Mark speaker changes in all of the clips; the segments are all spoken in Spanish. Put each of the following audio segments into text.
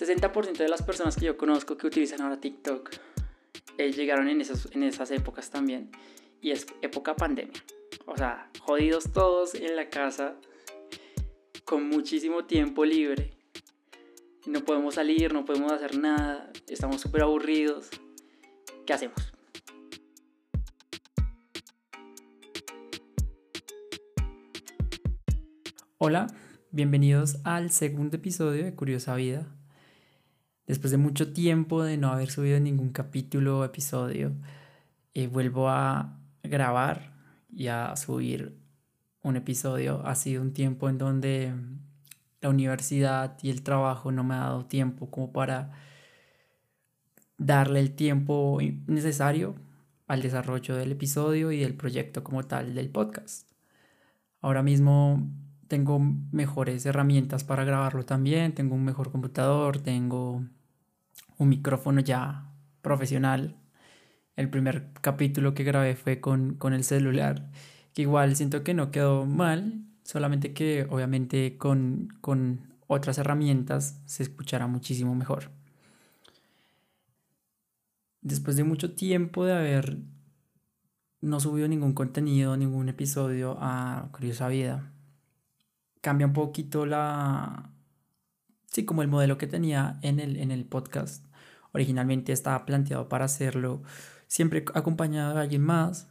Speaker 1: 60% de las personas que yo conozco que utilizan ahora TikTok eh, llegaron en esas, en esas épocas también. Y es época pandemia. O sea, jodidos todos en la casa, con muchísimo tiempo libre. No podemos salir, no podemos hacer nada, estamos súper aburridos. ¿Qué hacemos? Hola, bienvenidos al segundo episodio de Curiosa Vida. Después de mucho tiempo de no haber subido ningún capítulo o episodio, eh, vuelvo a grabar y a subir un episodio. Ha sido un tiempo en donde la universidad y el trabajo no me ha dado tiempo como para darle el tiempo necesario al desarrollo del episodio y del proyecto como tal del podcast. Ahora mismo tengo mejores herramientas para grabarlo también, tengo un mejor computador, tengo un micrófono ya profesional. El primer capítulo que grabé fue con, el celular, que igual siento que no quedó mal, solamente que obviamente con, con otras herramientas se escuchará muchísimo mejor. Después de mucho tiempo de haber no subido ningún contenido, ningún episodio a Curiosa Vida, cambia un poquito la... Sí, como el modelo que tenía en el, en el podcast. Originalmente estaba planteado para hacerlo siempre acompañado de alguien más,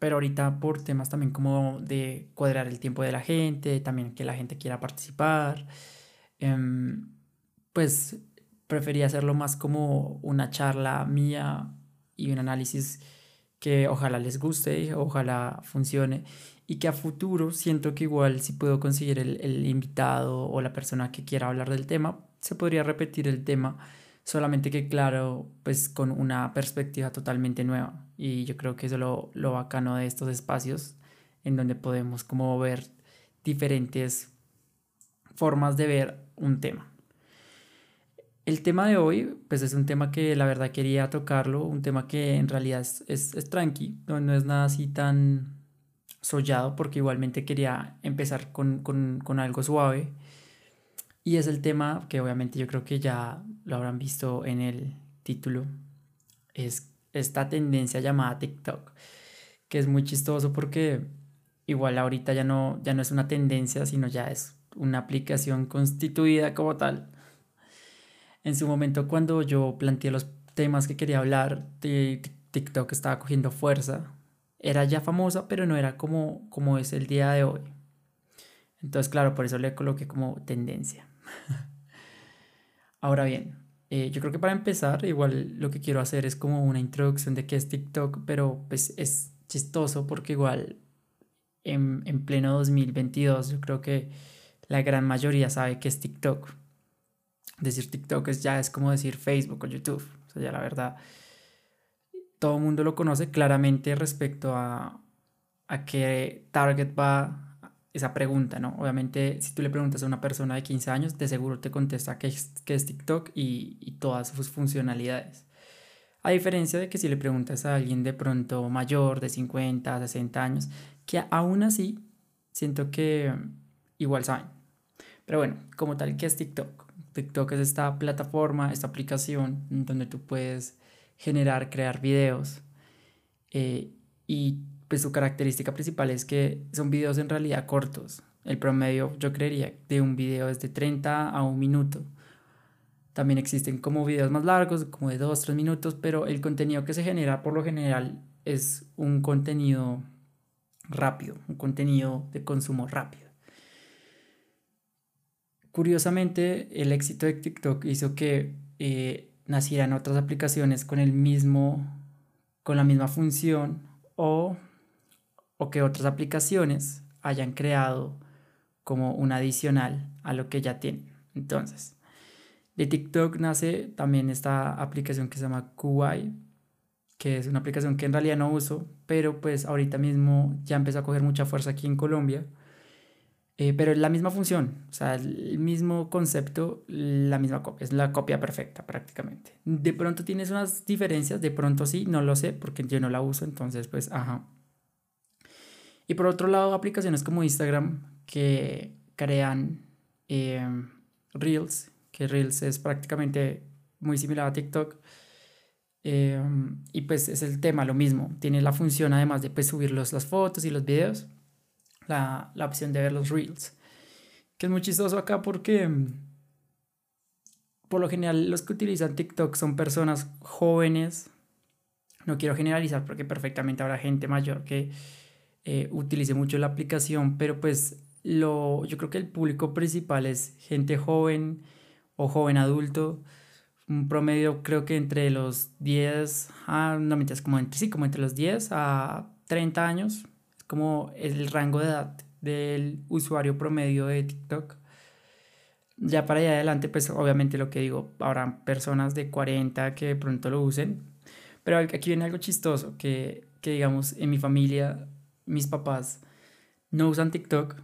Speaker 1: pero ahorita por temas también como de cuadrar el tiempo de la gente, también que la gente quiera participar, em, pues prefería hacerlo más como una charla mía y un análisis que ojalá les guste, ojalá funcione y que a futuro siento que igual si puedo conseguir el, invitado o la persona que quiera hablar del tema, se podría repetir el tema, solamente que claro, pues con una perspectiva totalmente nueva. Y yo creo que eso es lo, lo bacano de estos espacios, en donde podemos como ver diferentes formas de ver un tema. El tema de hoy, pues es un tema que la verdad quería tocarlo, un tema que en realidad es, es, tranqui, no, no es nada así tan sollado porque igualmente quería empezar con, con, con, algo suave. Y es el tema que obviamente yo creo que ya lo habrán visto en el título. Es esta tendencia llamada TikTok, que es muy chistoso porque igual ahorita ya no, ya no es una tendencia, sino ya es una aplicación constituida como tal. En su momento cuando yo planteé los temas que quería hablar, TikTok estaba cogiendo fuerza era ya famosa, pero no era como, como es el día de hoy. Entonces, claro, por eso le coloqué como tendencia. Ahora bien, eh, yo creo que para empezar, igual lo que quiero hacer es como una introducción de qué es TikTok, pero pues es chistoso porque igual en, en pleno 2022 yo creo que la gran mayoría sabe qué es TikTok. Decir TikTok es ya es como decir Facebook o YouTube. O sea, ya la verdad todo el mundo lo conoce claramente respecto a, a qué target va esa pregunta, ¿no? Obviamente, si tú le preguntas a una persona de 15 años, de seguro te contesta qué es, es TikTok y, y, todas sus funcionalidades. A diferencia de que si le preguntas a alguien de pronto mayor, de 50, 60 años, que aún así siento que igual saben. Pero bueno, como tal, ¿qué es TikTok? TikTok es esta plataforma, esta aplicación donde tú puedes generar, crear videos. Eh, y pues su característica principal es que son videos en realidad cortos. El promedio, yo creería, de un video es de 30 a un minuto. También existen como videos más largos, como de 2, 3 minutos, pero el contenido que se genera por lo general es un contenido rápido, un contenido de consumo rápido. Curiosamente, el éxito de TikTok hizo que eh, nacieran otras aplicaciones con el mismo, con la misma función o, o que otras aplicaciones hayan creado como un adicional a lo que ya tienen. Entonces, de TikTok nace también esta aplicación que se llama Kuwai, que es una aplicación que en realidad no uso, pero pues ahorita mismo ya empezó a coger mucha fuerza aquí en Colombia eh, pero es la misma función, o sea, el mismo concepto, la misma copia, es la copia perfecta prácticamente. De pronto tienes unas diferencias, de pronto sí, no lo sé, porque yo no la uso, entonces pues, ajá. Y por otro lado, aplicaciones como Instagram que crean em, Reels, que Reels es prácticamente muy similar a TikTok. Em, y pues es el tema, lo mismo. Tiene la función, además de pues, subir las fotos y los videos, la, la opción de ver los Reels. Que es muy chistoso acá porque em, por lo general los que utilizan TikTok son personas jóvenes. No quiero generalizar porque perfectamente habrá gente mayor que eh, utilice mucho la aplicación, pero pues lo, yo creo que el público principal es gente joven o joven adulto un promedio creo que entre los 10 a, no mentiras, como entre, sí, como entre los 10 a 30 años, como el rango de edad del usuario promedio de TikTok. Ya para allá adelante, pues obviamente lo que digo, habrá personas de 40 que de pronto lo usen, pero aquí viene algo chistoso, que, que digamos, en mi familia, mis papás no usan TikTok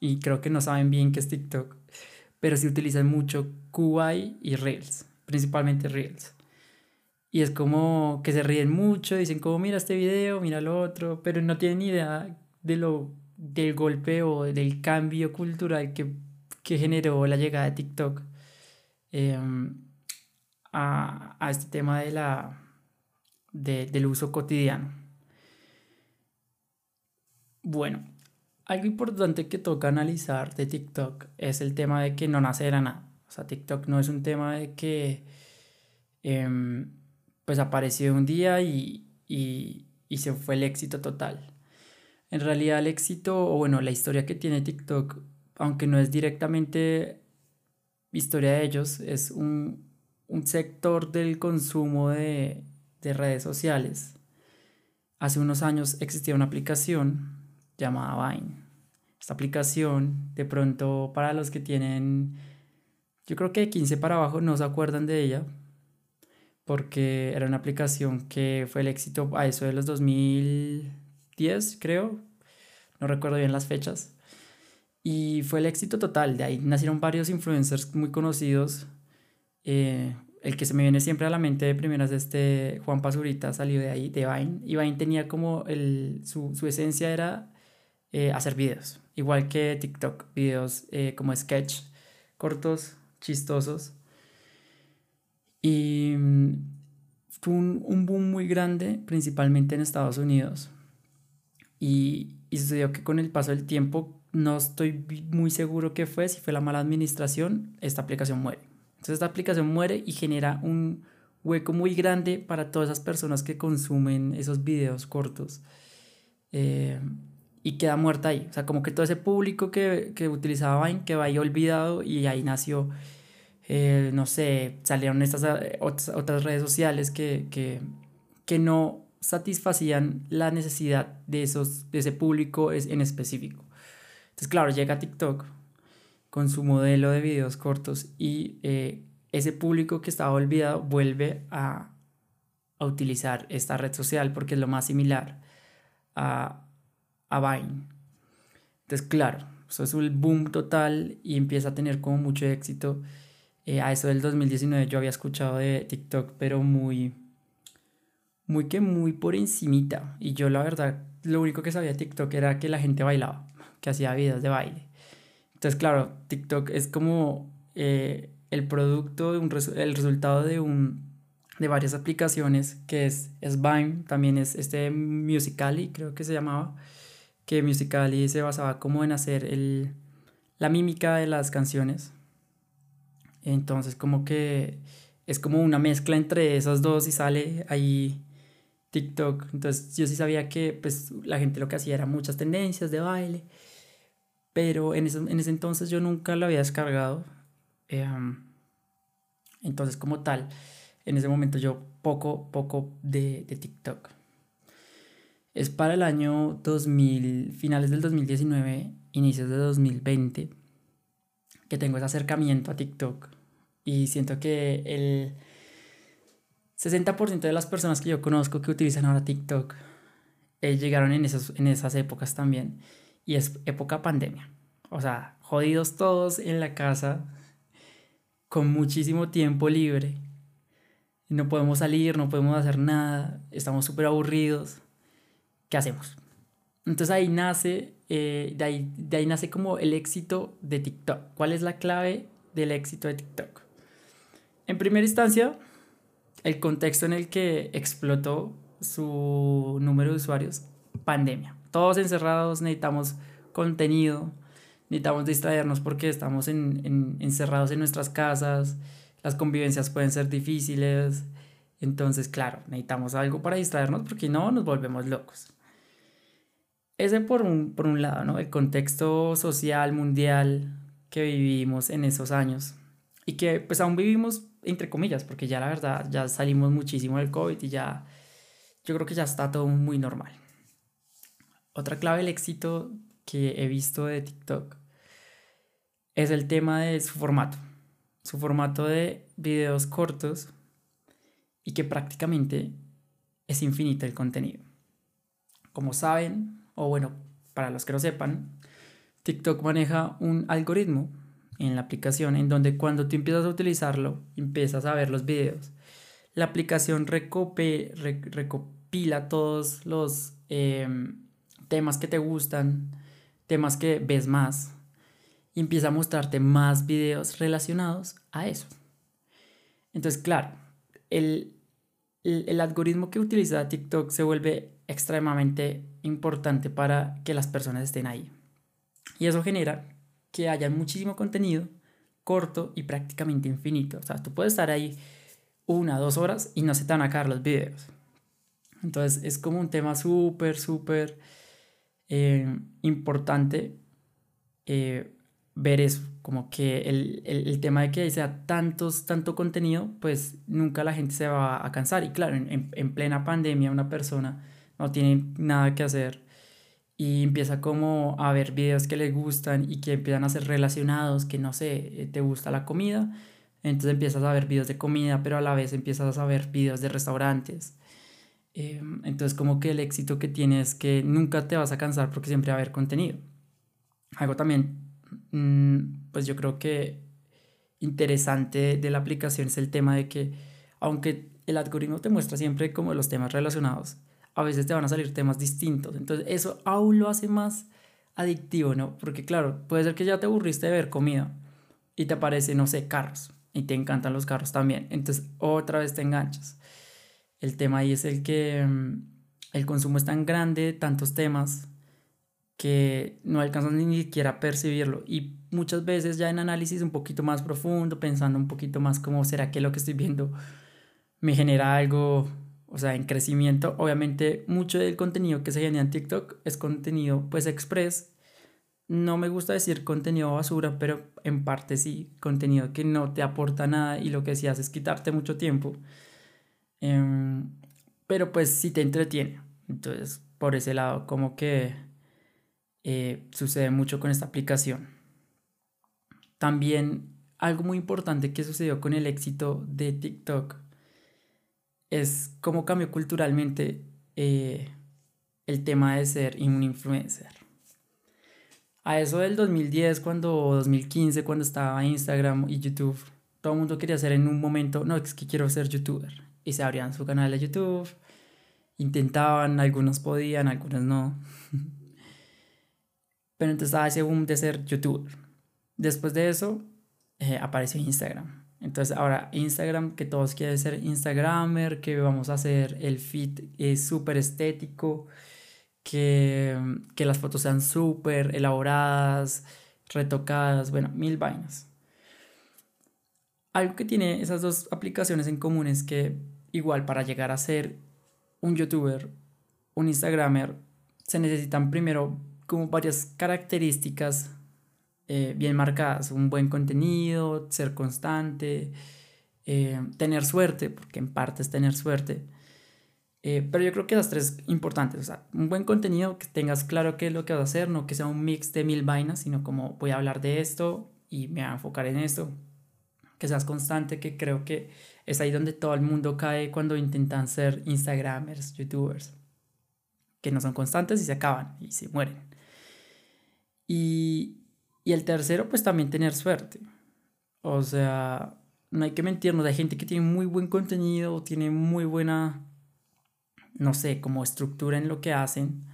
Speaker 1: y creo que no saben bien qué es TikTok, pero sí utilizan mucho Kuwait y Reels principalmente Reels. Y es como que se ríen mucho, dicen como mira este video, mira lo otro, pero no tienen idea de lo, del golpe o del cambio cultural que, que generó la llegada de TikTok em, a, a, este tema de la, de, del uso cotidiano. Bueno, algo importante que toca analizar de TikTok es el tema de que no nace de nada. O sea, TikTok no es un tema de que em, pues apareció un día y, y, y se fue el éxito total. En realidad el éxito, o bueno, la historia que tiene TikTok, aunque no es directamente historia de ellos, es un, un sector del consumo de, de, redes sociales. Hace unos años existía una aplicación llamada Vine. Esta aplicación, de pronto, para los que tienen yo creo que de 15 para abajo no se acuerdan de ella, porque era una aplicación que fue el éxito a eso de los 2010, creo, no recuerdo bien las fechas, y fue el éxito total, de ahí nacieron varios influencers muy conocidos, eh, el que se me viene siempre a la mente de primeras este Juan Pazurita salió de ahí, de Vine, y Vine tenía como el, su, su esencia era eh, hacer videos, igual que TikTok, videos eh, como sketch, cortos, chistosos. Y mm, fue un, boom muy grande, principalmente en Estados Unidos. Y, y sucedió que con el paso del tiempo, no estoy muy seguro qué fue, si fue la mala administración, esta aplicación muere. Entonces esta aplicación muere y genera un hueco muy grande para todas esas personas que consumen esos videos cortos. Eh, y queda muerta ahí. O sea, como que todo ese público que, que utilizaba Vine quedó ahí olvidado y ahí nació eh, no sé, salieron estas eh, otras, redes sociales que, que, que, no satisfacían la necesidad de, esos, de ese público en específico. Entonces, claro, llega TikTok con su modelo de videos cortos y eh, ese público que estaba olvidado vuelve a, a, utilizar esta red social porque es lo más similar a, a Vine. Entonces, claro, eso es un boom total y empieza a tener como mucho éxito eh, a eso del 2019 yo había escuchado de TikTok, pero muy, muy que muy por encimita. Y yo la verdad, lo único que sabía de TikTok era que la gente bailaba, que hacía videos de baile. Entonces, claro, TikTok es como eh, el producto, de un el resultado de, un, de varias aplicaciones, que es, es Vine, también es este Musical.ly, creo que se llamaba, que Musical.ly se basaba como en hacer el, la mímica de las canciones entonces como que es como una mezcla entre esas dos y sale ahí TikTok. Entonces yo sí sabía que pues la gente lo que hacía era muchas tendencias de baile, pero en ese, en ese entonces yo nunca lo había descargado. Em, entonces como tal, en ese momento yo poco, poco de, de TikTok. Es para el año 2000, finales del 2019, inicios de 2020 que tengo ese acercamiento a TikTok y siento que el 60% de las personas que yo conozco que utilizan ahora TikTok eh, llegaron en, esos, en esas épocas también y es época pandemia. O sea, jodidos todos en la casa con muchísimo tiempo libre. No podemos salir, no podemos hacer nada, estamos súper aburridos. ¿Qué hacemos? Entonces ahí nace, eh, de, ahí, de ahí nace como el éxito de TikTok. ¿Cuál es la clave del éxito de TikTok? En primera instancia, el contexto en el que explotó su número de usuarios, pandemia. Todos encerrados, necesitamos contenido, necesitamos distraernos porque estamos encerrados en nuestras casas, las convivencias pueden ser difíciles, entonces claro, necesitamos algo para distraernos porque no nos volvemos locos. Ese por un, por un lado, ¿no? El contexto social, mundial que vivimos en esos años y que pues aún vivimos entre comillas, porque ya la verdad ya salimos muchísimo del COVID y ya yo creo que ya está todo muy normal. Otra clave del éxito que he visto de TikTok es el tema de su formato. Su formato de videos cortos y que prácticamente es infinito el contenido. Como saben, o bueno, para los que no sepan, TikTok maneja un algoritmo en la aplicación en donde cuando tú empiezas a utilizarlo, empiezas a ver los videos. La aplicación recopila todos los em, temas que te gustan, temas que ves más, y empieza a mostrarte más videos relacionados a eso. Entonces, claro, el, el algoritmo que utiliza TikTok se vuelve extremadamente importante para que las personas estén ahí. Y eso genera que haya muchísimo contenido corto y prácticamente infinito. O sea, tú puedes estar ahí una, dos horas y no se te van a acabar los videos. Entonces es como un tema súper, súper eh, importante eh, ver eso, como que el, el, el, tema de que sea tantos, tanto contenido, pues nunca la gente se va a cansar. Y claro, en, en plena pandemia una persona no tiene nada que hacer y empieza como a ver videos que le gustan y que empiezan a ser relacionados, que no sé, eh, te gusta la comida, entonces empiezas a ver videos de comida, pero a la vez empiezas a ver videos de restaurantes. Em, entonces como que el éxito que tienes es que nunca te vas a cansar porque siempre va a haber contenido. Algo también, pues yo creo que interesante de la aplicación es el tema de que aunque el algoritmo te muestra siempre como los temas relacionados, a veces te van a salir temas distintos. Entonces eso aún lo hace más adictivo, ¿no? Porque claro, puede ser que ya te aburriste de ver comida y te aparece, no sé, carros y te encantan los carros también. Entonces otra vez te enganchas. El tema ahí es el que mm, el consumo es tan grande, tantos temas, que no alcanzas ni siquiera a percibirlo. Y muchas veces ya en análisis un poquito más profundo, pensando un poquito más cómo será que lo que estoy viendo me genera algo o sea, en crecimiento. Obviamente, mucho del contenido que se genera en TikTok es contenido, pues, express. No me gusta decir contenido basura, pero en parte sí, contenido que no te aporta nada y lo que sí hace es quitarte mucho tiempo. Em, pero pues sí te entretiene. Entonces, por ese lado, como que eh, sucede mucho con esta aplicación. También algo muy importante que sucedió con el éxito de TikTok es cómo cambió culturalmente eh, el tema de ser un influencer. A eso del 2010, cuando 2015, cuando estaba Instagram y YouTube, todo el mundo quería ser en un momento, no, es que quiero ser youtuber. Y se abrían su canal de YouTube, intentaban, algunos podían, algunos no. Pero entonces estaba ese boom de ser youtuber. Después de eso, eh, apareció Instagram. Entonces ahora Instagram, que todos quieren ser Instagramer, que vamos a hacer el feed es súper estético, que, que las fotos sean súper elaboradas, retocadas, bueno, mil vainas. Algo que tiene esas dos aplicaciones en común es que igual para llegar a ser un youtuber, un Instagramer, se necesitan primero como varias características eh, bien marcadas, un buen contenido, ser constante, eh, tener suerte, porque en parte es tener suerte. Eh, pero yo creo que las tres importantes, o sea, un buen contenido, que tengas claro qué es lo que vas a hacer, no que sea un mix de mil vainas, sino como voy a hablar de esto y me voy a enfocar en esto, que seas constante, que creo que es ahí donde todo el mundo cae cuando intentan ser Instagramers, YouTubers, que no son constantes y se acaban y se mueren. Y, y el tercero, pues también tener suerte. O sea, no hay que mentirnos, hay gente que tiene muy buen contenido, tiene muy buena, no sé, como estructura en lo que hacen,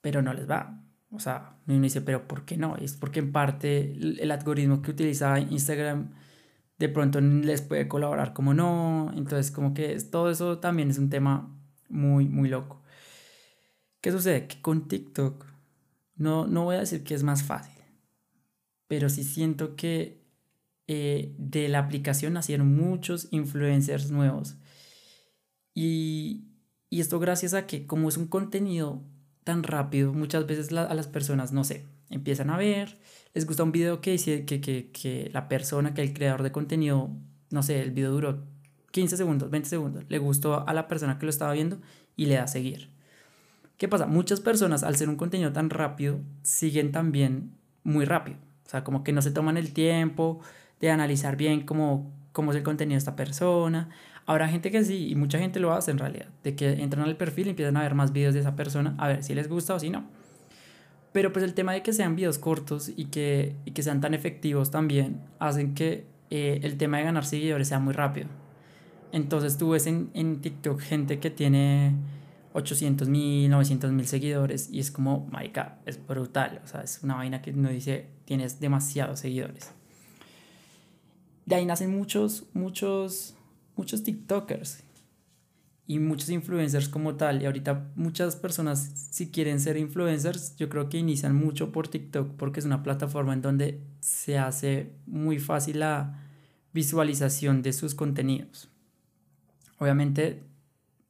Speaker 1: pero no les va. O sea, uno dice, pero ¿por qué no? Es porque en parte el algoritmo que utiliza Instagram de pronto les puede colaborar como no, entonces como que todo eso también es un tema muy, muy loco. ¿Qué sucede? Que con TikTok no, no voy a decir que es más fácil, pero sí siento que eh, de la aplicación nacieron muchos influencers nuevos. Y, y, esto gracias a que como es un contenido tan rápido, muchas veces a las personas, no sé, empiezan a ver, les gusta un video que que, que, que la persona, que el creador de contenido, no sé, el video duró 15 segundos, 20 segundos, le gustó a la persona que lo estaba viendo y le da a seguir. ¿Qué pasa? Muchas personas al ser un contenido tan rápido siguen también muy rápido. O sea, como que no se toman el tiempo de analizar bien cómo, cómo es el contenido de esta persona. Habrá gente que sí, y mucha gente lo hace en realidad, de que entran al perfil y empiezan a ver más videos de esa persona, a ver si les gusta o si no. Pero pues el tema de que sean videos cortos y que, y que sean tan efectivos también hacen que eh, el tema de ganar seguidores sea muy rápido. Entonces tú ves en, en TikTok gente que tiene 800 mil, 900 mil seguidores y es como, marica, es brutal. O sea, es una vaina que uno dice, tienes demasiados seguidores. De ahí nacen muchos, muchos, muchos TikTokers y muchos influencers como tal. Y ahorita muchas personas, si quieren ser influencers, yo creo que inician mucho por TikTok porque es una plataforma en donde se hace muy fácil la visualización de sus contenidos. Obviamente,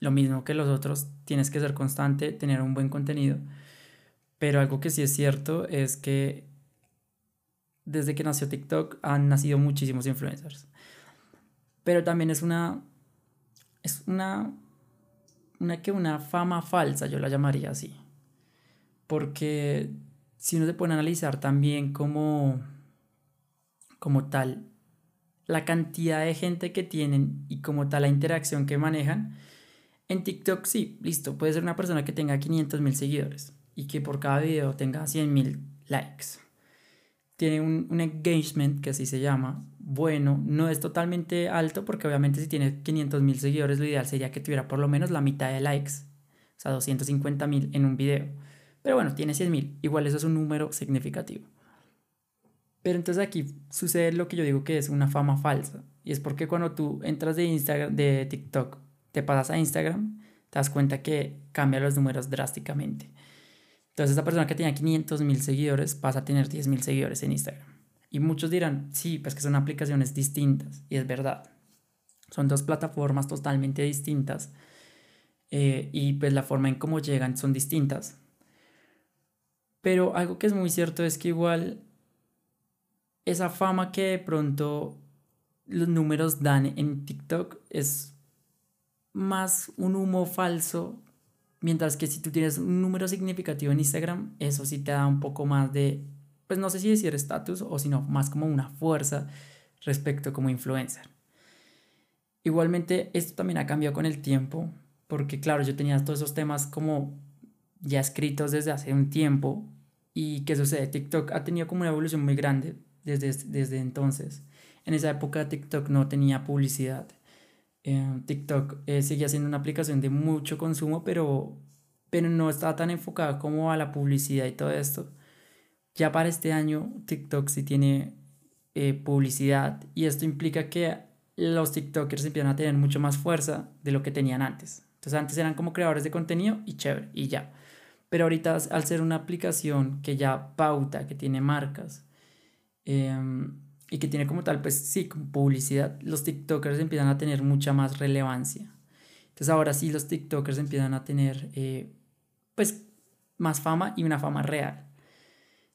Speaker 1: lo mismo que los otros, tienes que ser constante, tener un buen contenido. Pero algo que sí es cierto es que desde que nació TikTok han nacido muchísimos influencers. Pero también es una es una una que una fama falsa, yo la llamaría así. Porque si uno se pone a analizar también como como tal la cantidad de gente que tienen y como tal la interacción que manejan, en TikTok sí, listo, puede ser una persona que tenga 500 mil seguidores y que por cada video tenga 100 mil likes tiene un, engagement, que así se llama, bueno, no es totalmente alto porque obviamente si tiene 500 mil seguidores lo ideal sería que tuviera por lo menos la mitad de likes, o sea, 250 mil en un video. Pero bueno, tiene 100 mil, igual eso es un número significativo. Pero entonces aquí sucede lo que yo digo que es una fama falsa. Y es porque cuando tú entras de Instagram, de TikTok, te pasas a Instagram, te das cuenta que cambia los números drásticamente. Entonces esa persona que tenía 500 mil seguidores pasa a tener 10 mil seguidores en Instagram. Y muchos dirán, sí, pues que son aplicaciones distintas. Y es verdad. Son dos plataformas totalmente distintas. Eh, y pues la forma en cómo llegan son distintas. Pero algo que es muy cierto es que igual esa fama que de pronto los números dan en TikTok es más un humo falso Mientras que si tú tienes un número significativo en Instagram, eso sí te da un poco más de, pues no sé si decir estatus o sino más como una fuerza respecto como influencer. Igualmente, esto también ha cambiado con el tiempo, porque claro, yo tenía todos esos temas como ya escritos desde hace un tiempo. ¿Y qué sucede? TikTok ha tenido como una evolución muy grande desde, desde entonces. En esa época TikTok no tenía publicidad. Eh, TikTok eh, seguía siendo una aplicación de mucho consumo, pero, pero no estaba tan enfocada como a la publicidad y todo esto. Ya para este año TikTok sí tiene eh, publicidad y esto implica que los TikTokers empiezan a tener mucho más fuerza de lo que tenían antes. Entonces antes eran como creadores de contenido y chévere y ya. Pero ahorita al ser una aplicación que ya pauta, que tiene marcas, eh, y que tiene como tal, pues sí, como publicidad, los TikTokers empiezan a tener mucha más relevancia. Entonces ahora sí los TikTokers empiezan a tener eh, pues más fama y una fama real.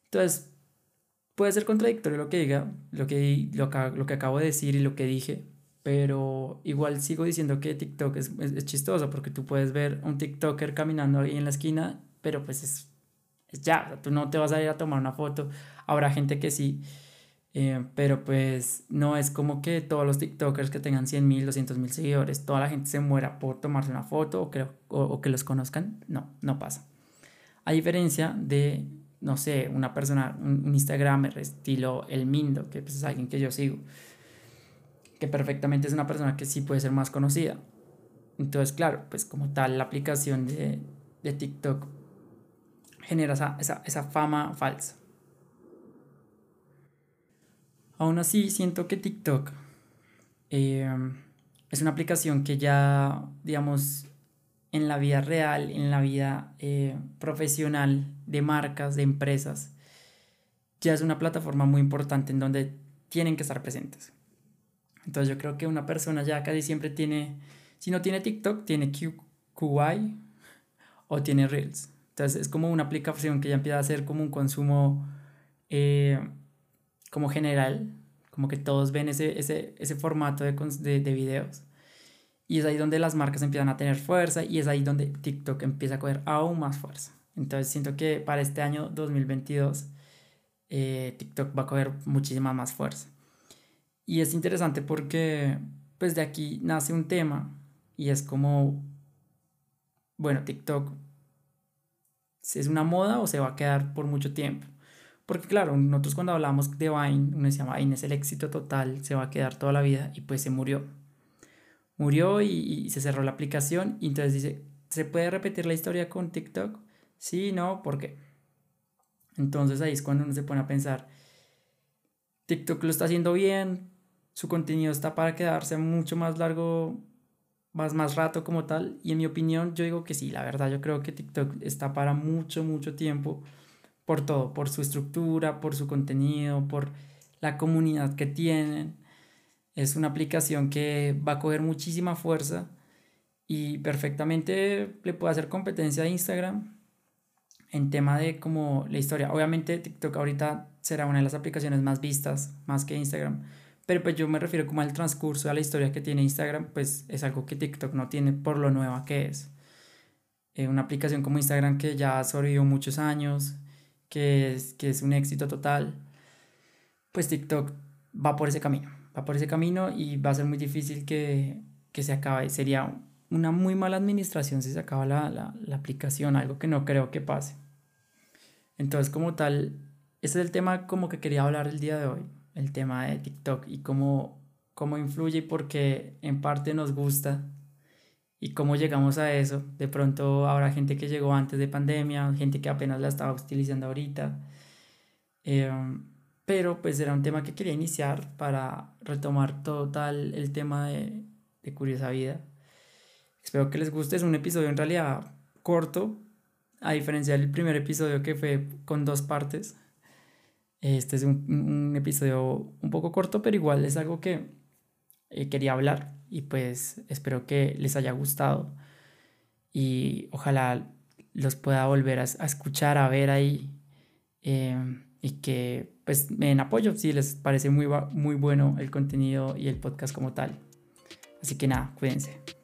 Speaker 1: Entonces puede ser contradictorio lo que diga, lo que, lo lo que acabo de decir y lo que dije, pero igual sigo diciendo que TikTok es, es, chistoso porque tú puedes ver un TikToker caminando ahí en la esquina, pero pues es, es ya, tú no te vas a ir a tomar una foto. Habrá gente que sí eh, pero pues no es como que todos los TikTokers que tengan 100 mil, 200 mil seguidores, toda la gente se muera por tomarse una foto o que, o, que los conozcan. No, no pasa. A diferencia de, no sé, una persona, un, Instagramer estilo El Mindo, que pues, es alguien que yo sigo, que perfectamente es una persona que sí puede ser más conocida. Entonces, claro, pues como tal, la aplicación de, de TikTok genera esa, esa, esa fama falsa. Aún así, siento que TikTok Em, es una aplicación que ya, digamos, en la vida real, en la vida eh, profesional de marcas, de empresas, ya es una plataforma muy importante en donde tienen que estar presentes. Entonces yo creo que una persona ya casi siempre tiene, si no tiene TikTok, tiene QI o tiene Reels. Entonces es como una aplicación que ya empieza a ser como un consumo eh, como general, como que todos ven ese, ese, ese formato de, de, de, videos. Y es ahí donde las marcas empiezan a tener fuerza y es ahí donde TikTok empieza a coger aún más fuerza. Entonces siento que para este año 2022 eh, TikTok va a coger muchísima más fuerza. Y es interesante porque pues de aquí nace un tema y es como, bueno, TikTok es una moda o se va a quedar por mucho tiempo. Porque claro, nosotros cuando hablamos de Vine, uno decía, Vine es el éxito total, se va a quedar toda la vida y pues se murió. Murió y, se cerró la aplicación y entonces dice, ¿se puede repetir la historia con TikTok? Sí, no, ¿por qué? Entonces ahí es cuando uno se pone a pensar, TikTok lo está haciendo bien, su contenido está para quedarse mucho más largo, más, más rato como tal, y en mi opinión yo digo que sí, la verdad yo creo que TikTok está para mucho, mucho tiempo por todo, por su estructura, por su contenido, por la comunidad que tienen. Es una aplicación que va a coger muchísima fuerza y perfectamente le puede hacer competencia a Instagram en tema de como la historia. Obviamente TikTok ahorita será una de las aplicaciones más vistas, más que Instagram. Pero pues yo me refiero como al transcurso, a la historia que tiene Instagram, pues es algo que TikTok no tiene por lo nueva que es. Eh, una aplicación como Instagram que ya ha sobrevivido muchos años, que es, que es un éxito total, pues TikTok va por ese camino, va por ese camino y va a ser muy difícil que, que se acabe. Sería una muy mala administración si se acaba la, la, aplicación, algo que no creo que pase. Entonces, como tal, ese es el tema como que quería hablar el día de hoy, el tema de TikTok y cómo, cómo influye y por qué en parte nos gusta y cómo llegamos a eso. De pronto habrá gente que llegó antes de pandemia, gente que apenas la estaba utilizando ahorita. Em, pero pues era un tema que quería iniciar para retomar total el tema de, de Curiosa Vida. Espero que les guste. Es un episodio en realidad corto, a diferencia del primer episodio que fue con dos partes. Este es un, un episodio un poco corto, pero igual es algo que eh, quería hablar y pues espero que les haya gustado y ojalá los pueda volver a, escuchar, a ver ahí em, y que pues me den apoyo si les parece muy, muy bueno el contenido y el podcast como tal. Así que nada, cuídense.